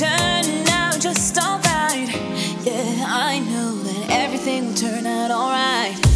turn out just all right. Yeah, I know that everything will turn out alright.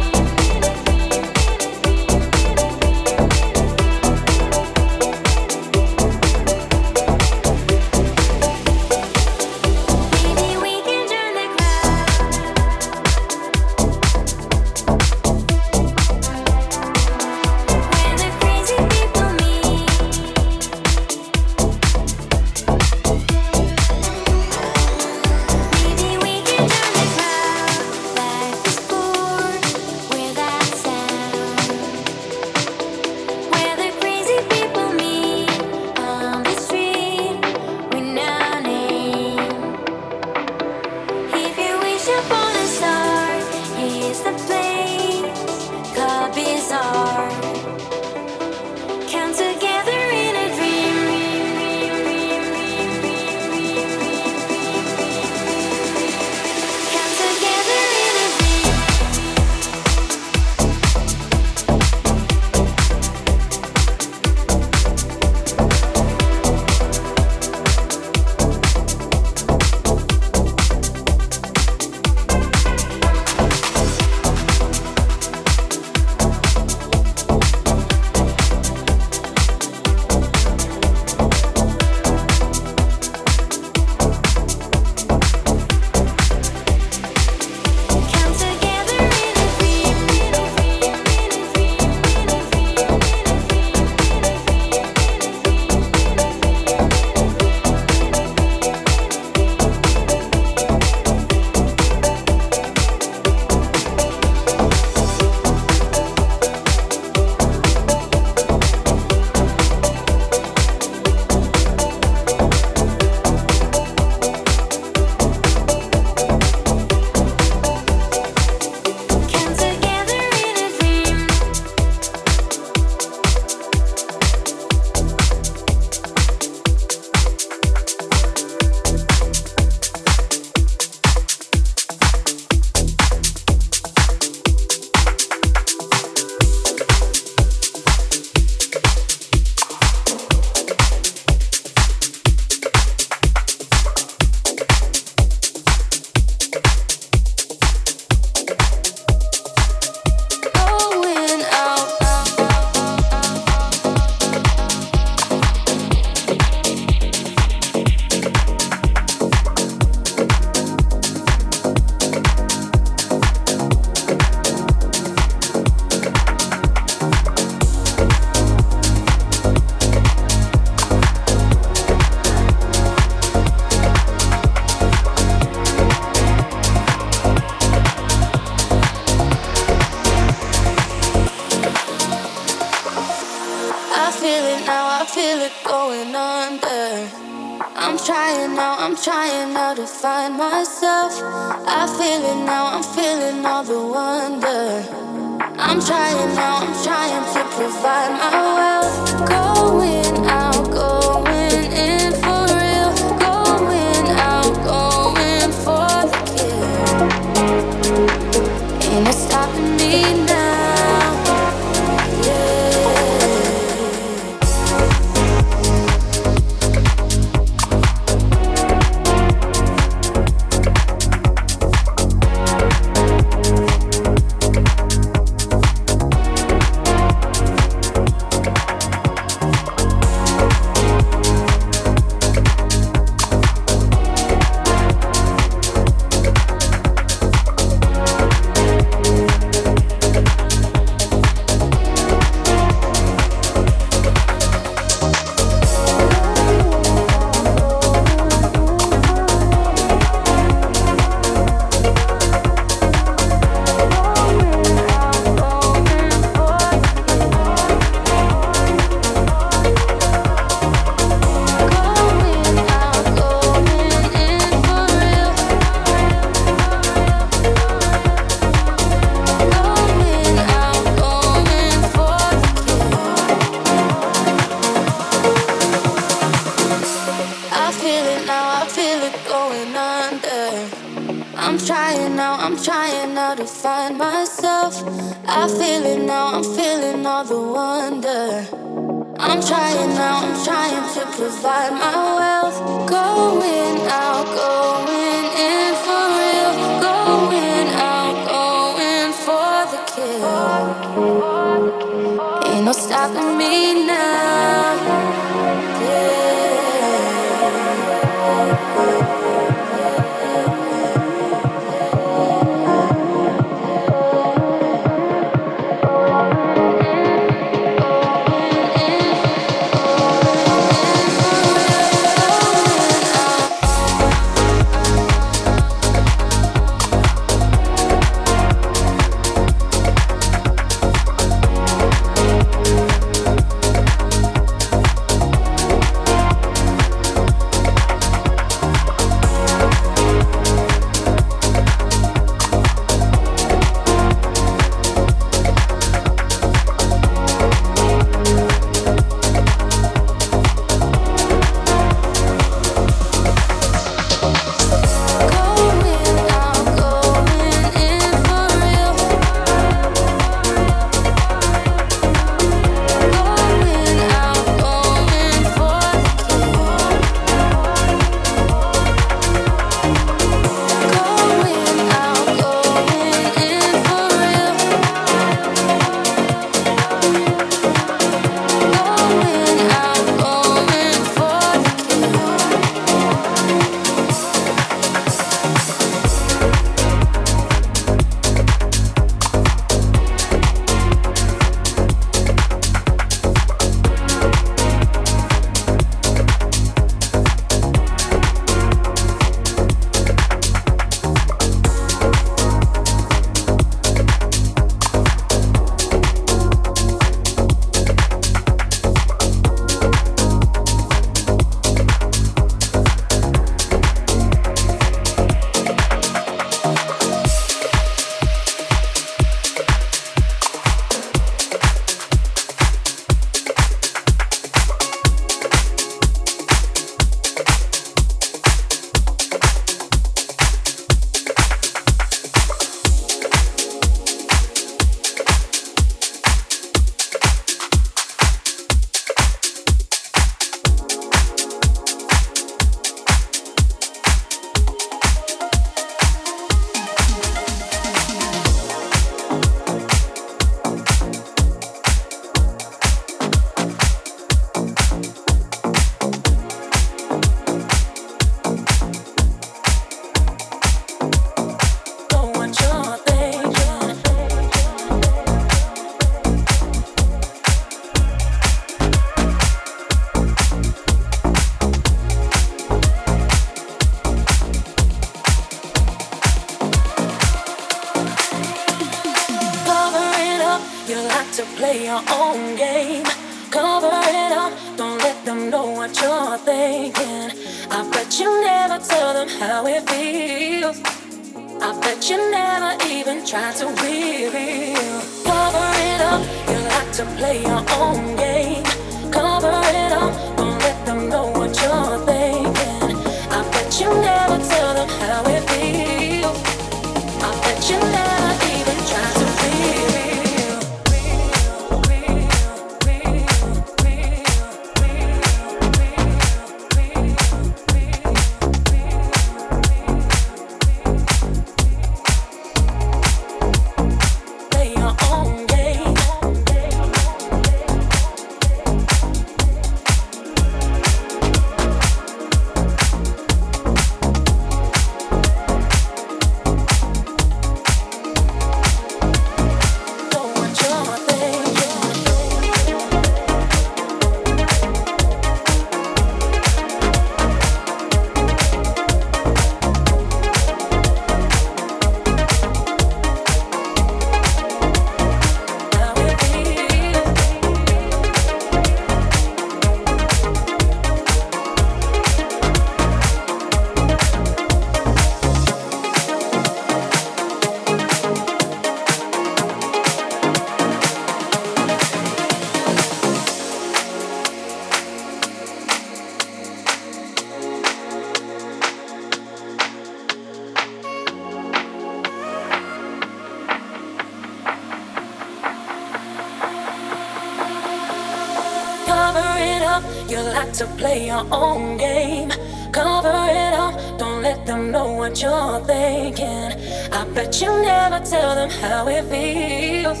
How it feels.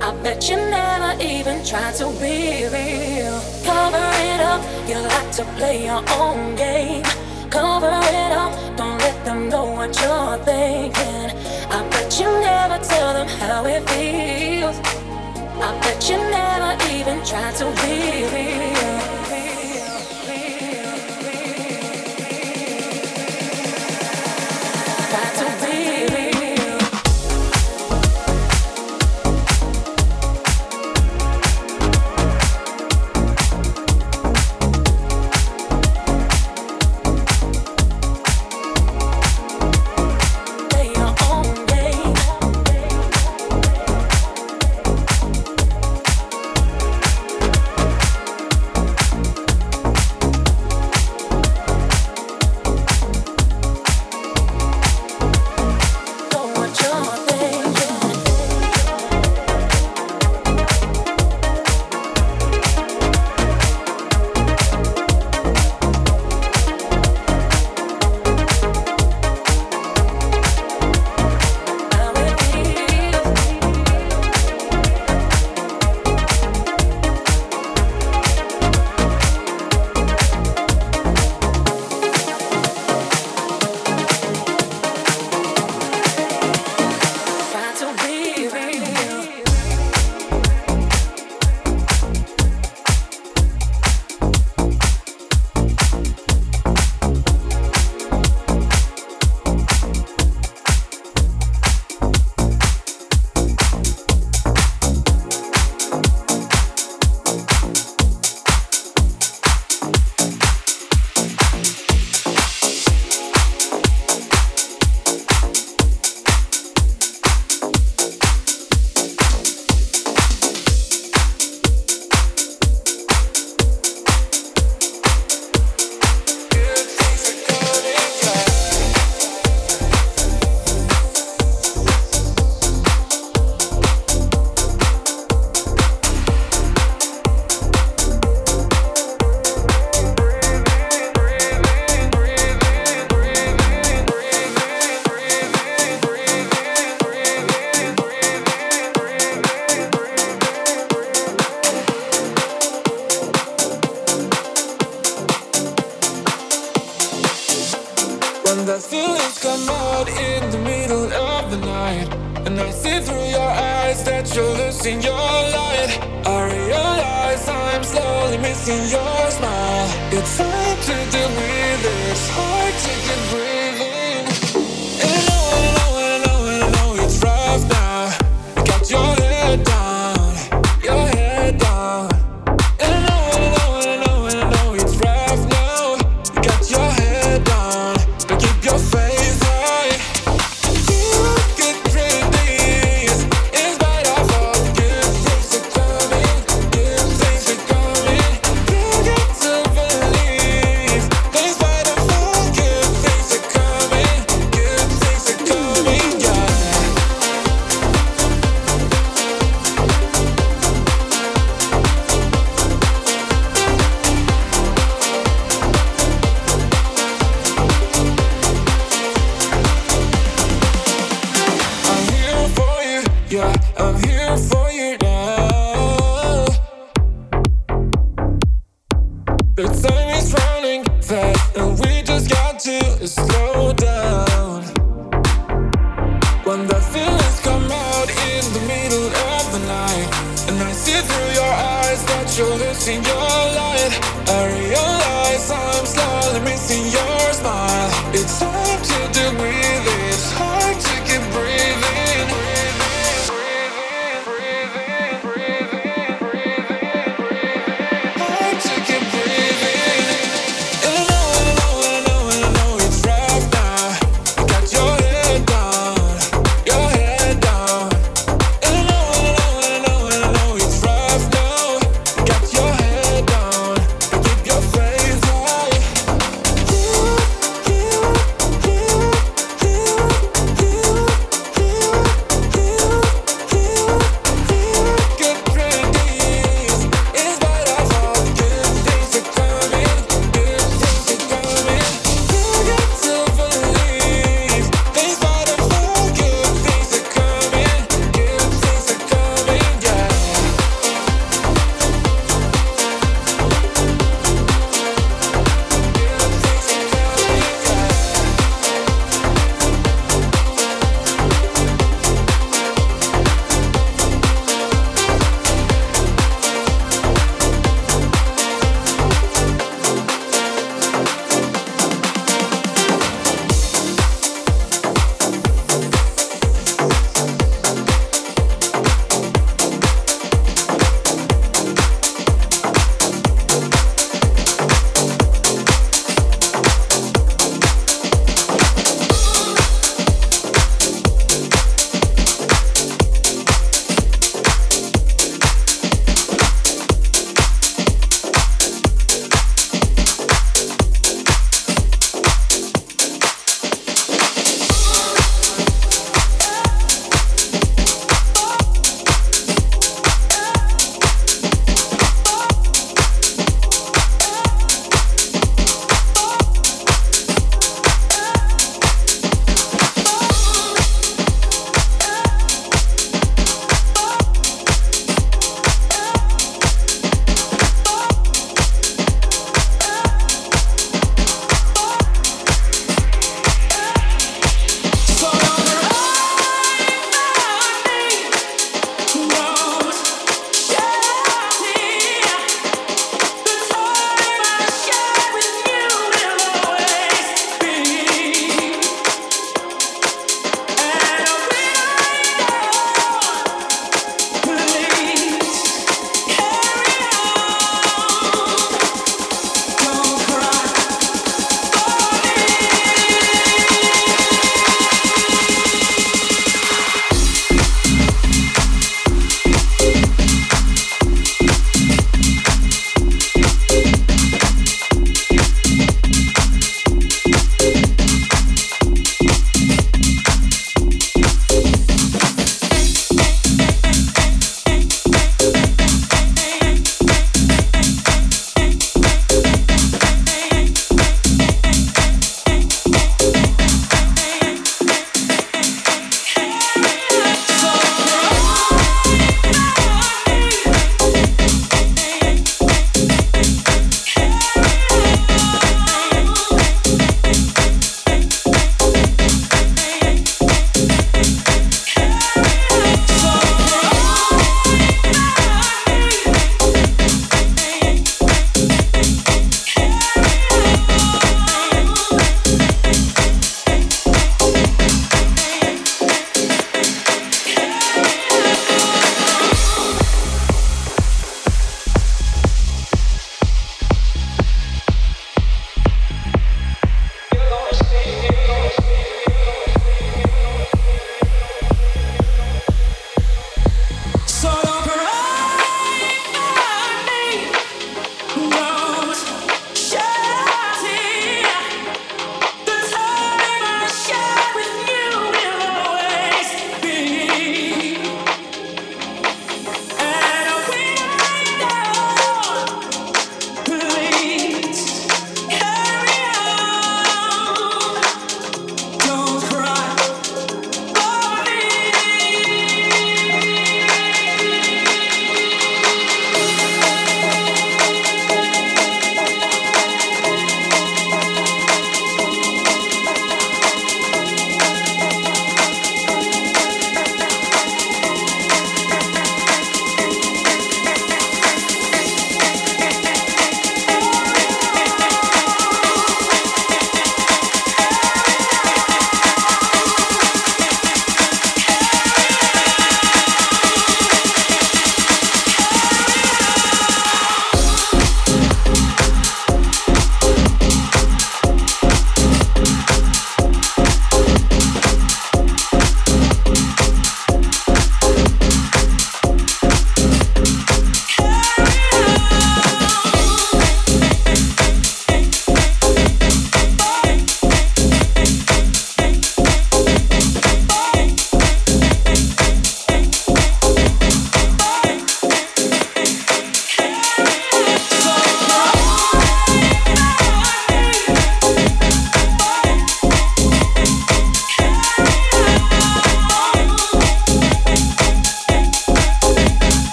I bet you never even tried to be real. Cover it up, you like to play your own game. Cover it up, don't let them know what you're thinking. I bet you never tell them how it feels. I bet you never even try to be real.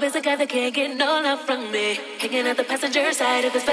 There's is a guy that can't get no love from me. Hanging at the passenger side of his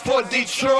for Detroit.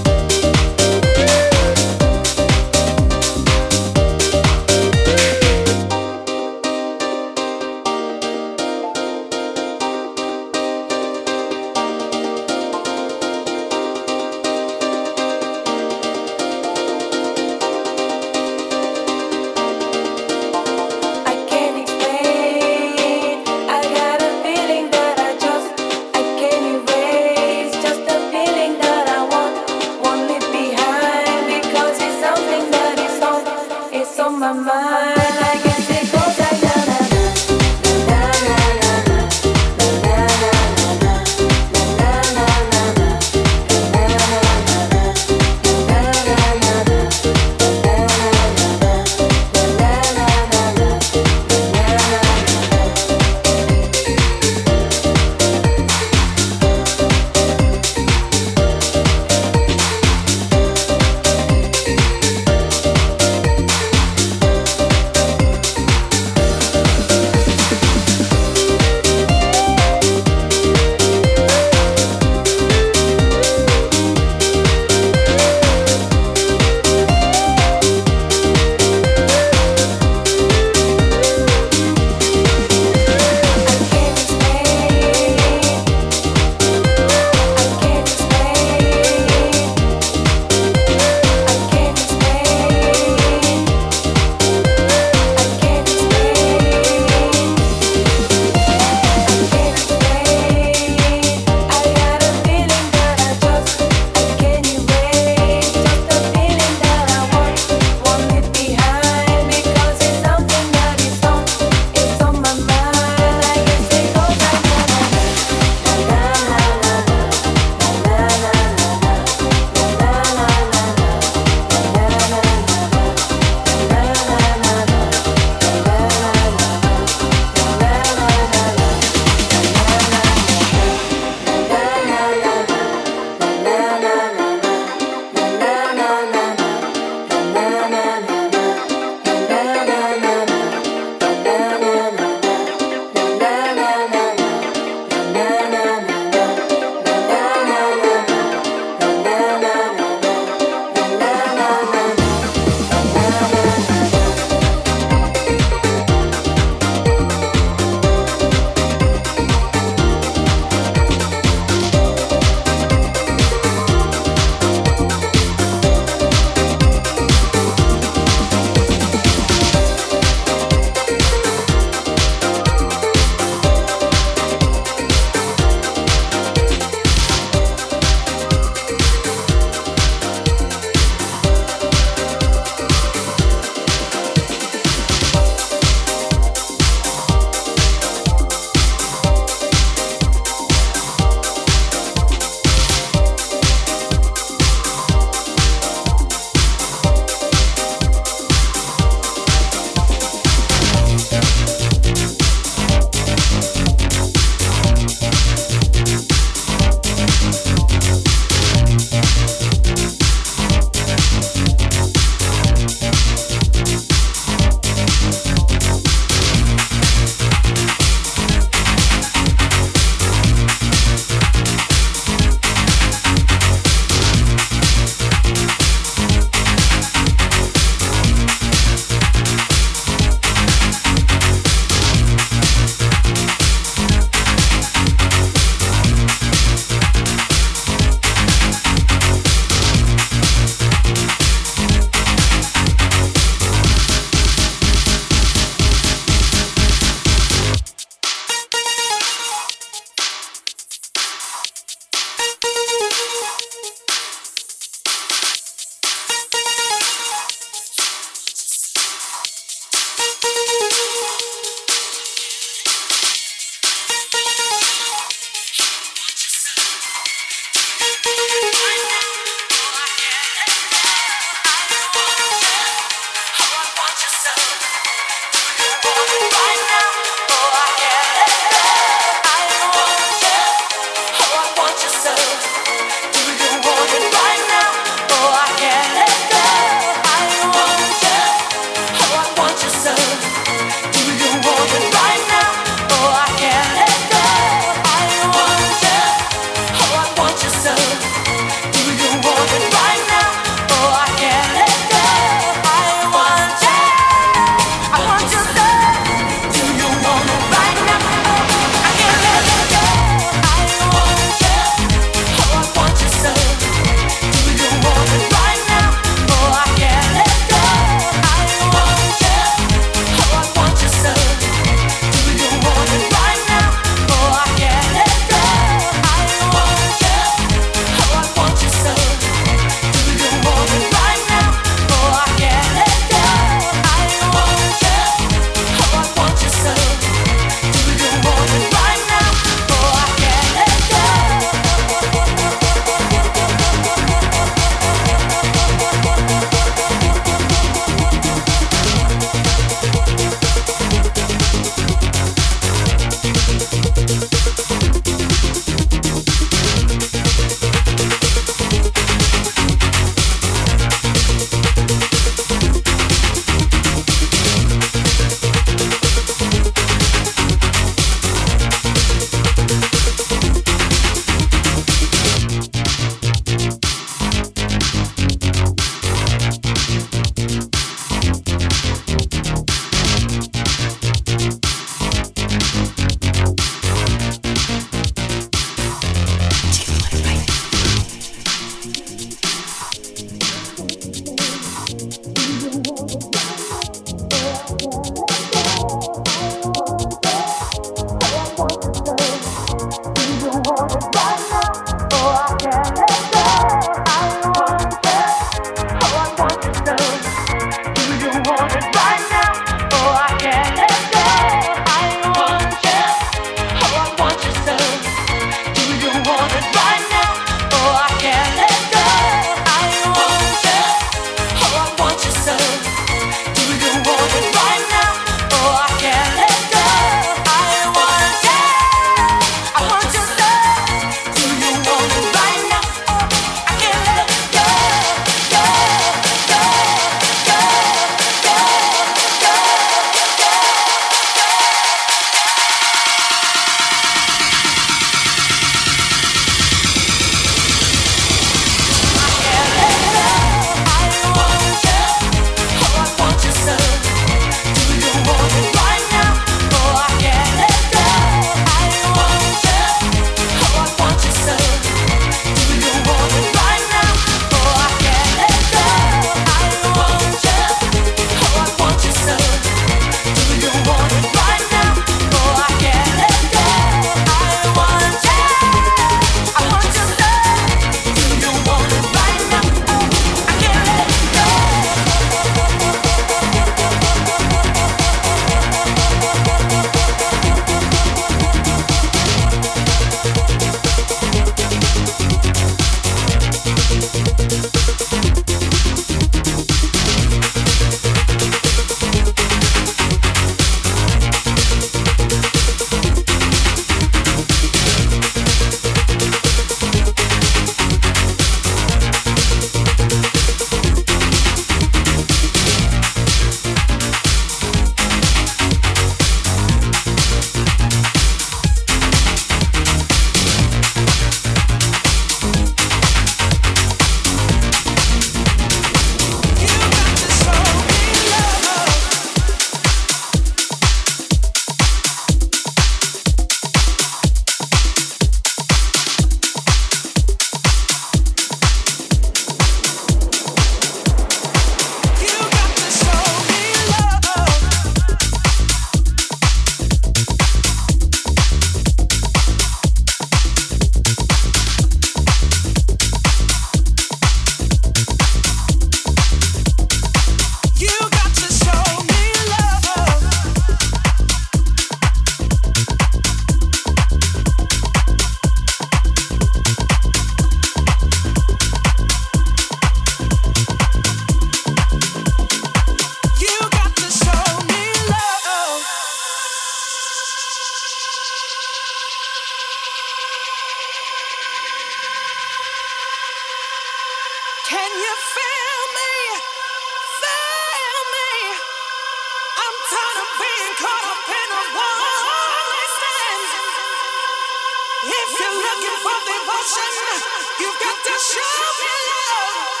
Hands up for Detroit. one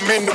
I'm in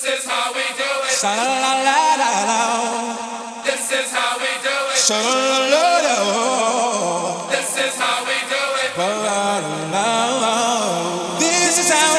This is how we do it. Sha la la la la. This is how we do it. Sha la la la. This is how we do it. This is how.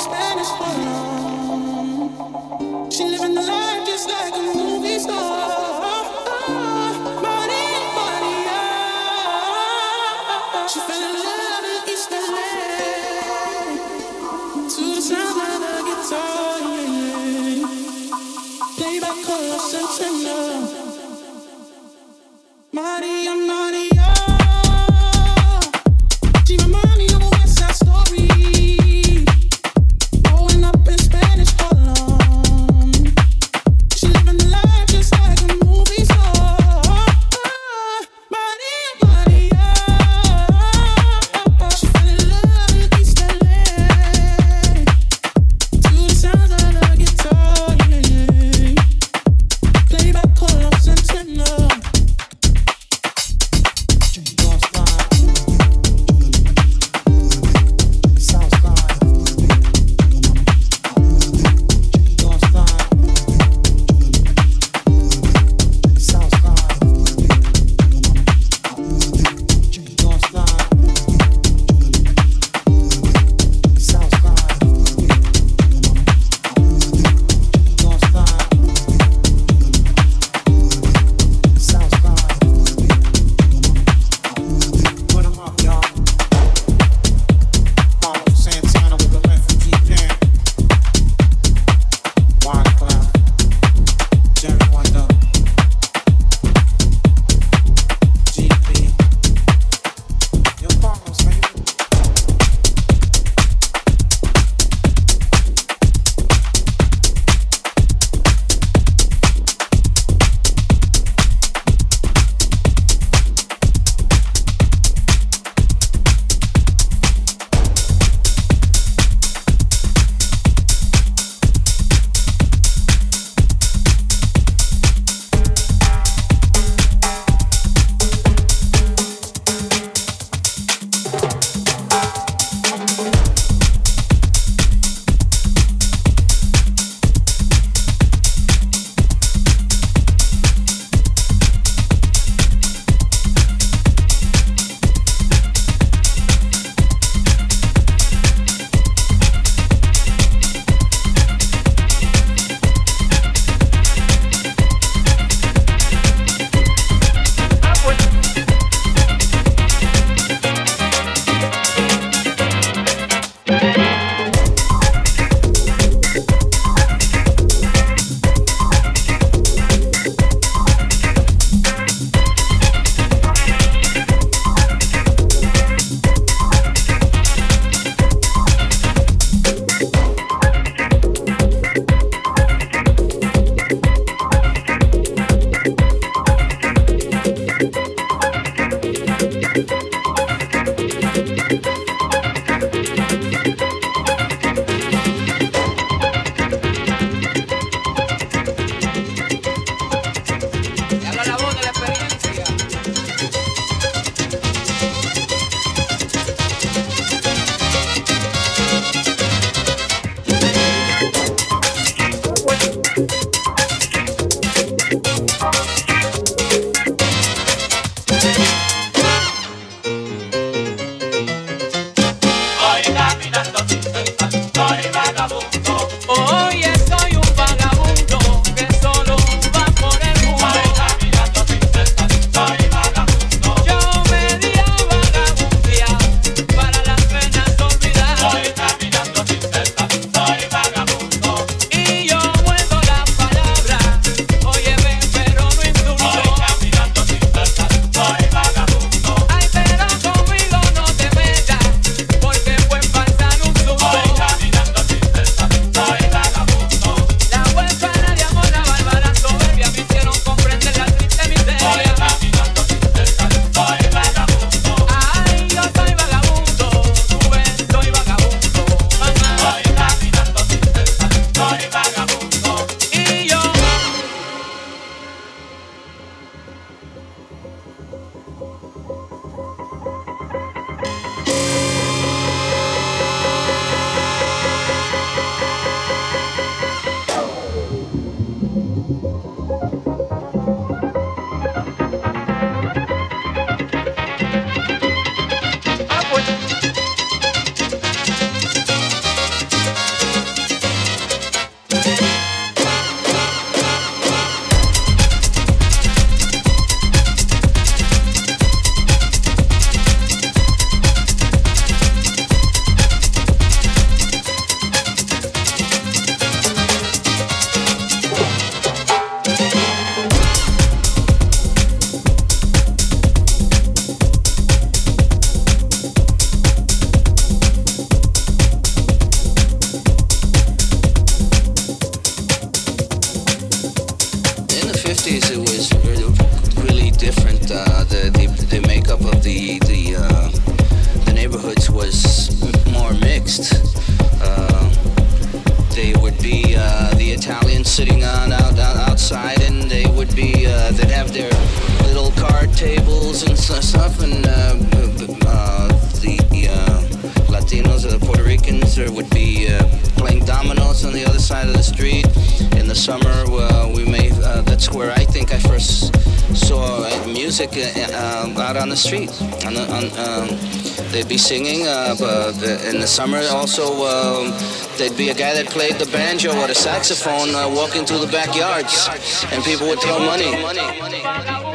Christmas. summer. Also, um, there'd be a guy that played the banjo or the saxophone uh, walking through the backyards, and people would throw money.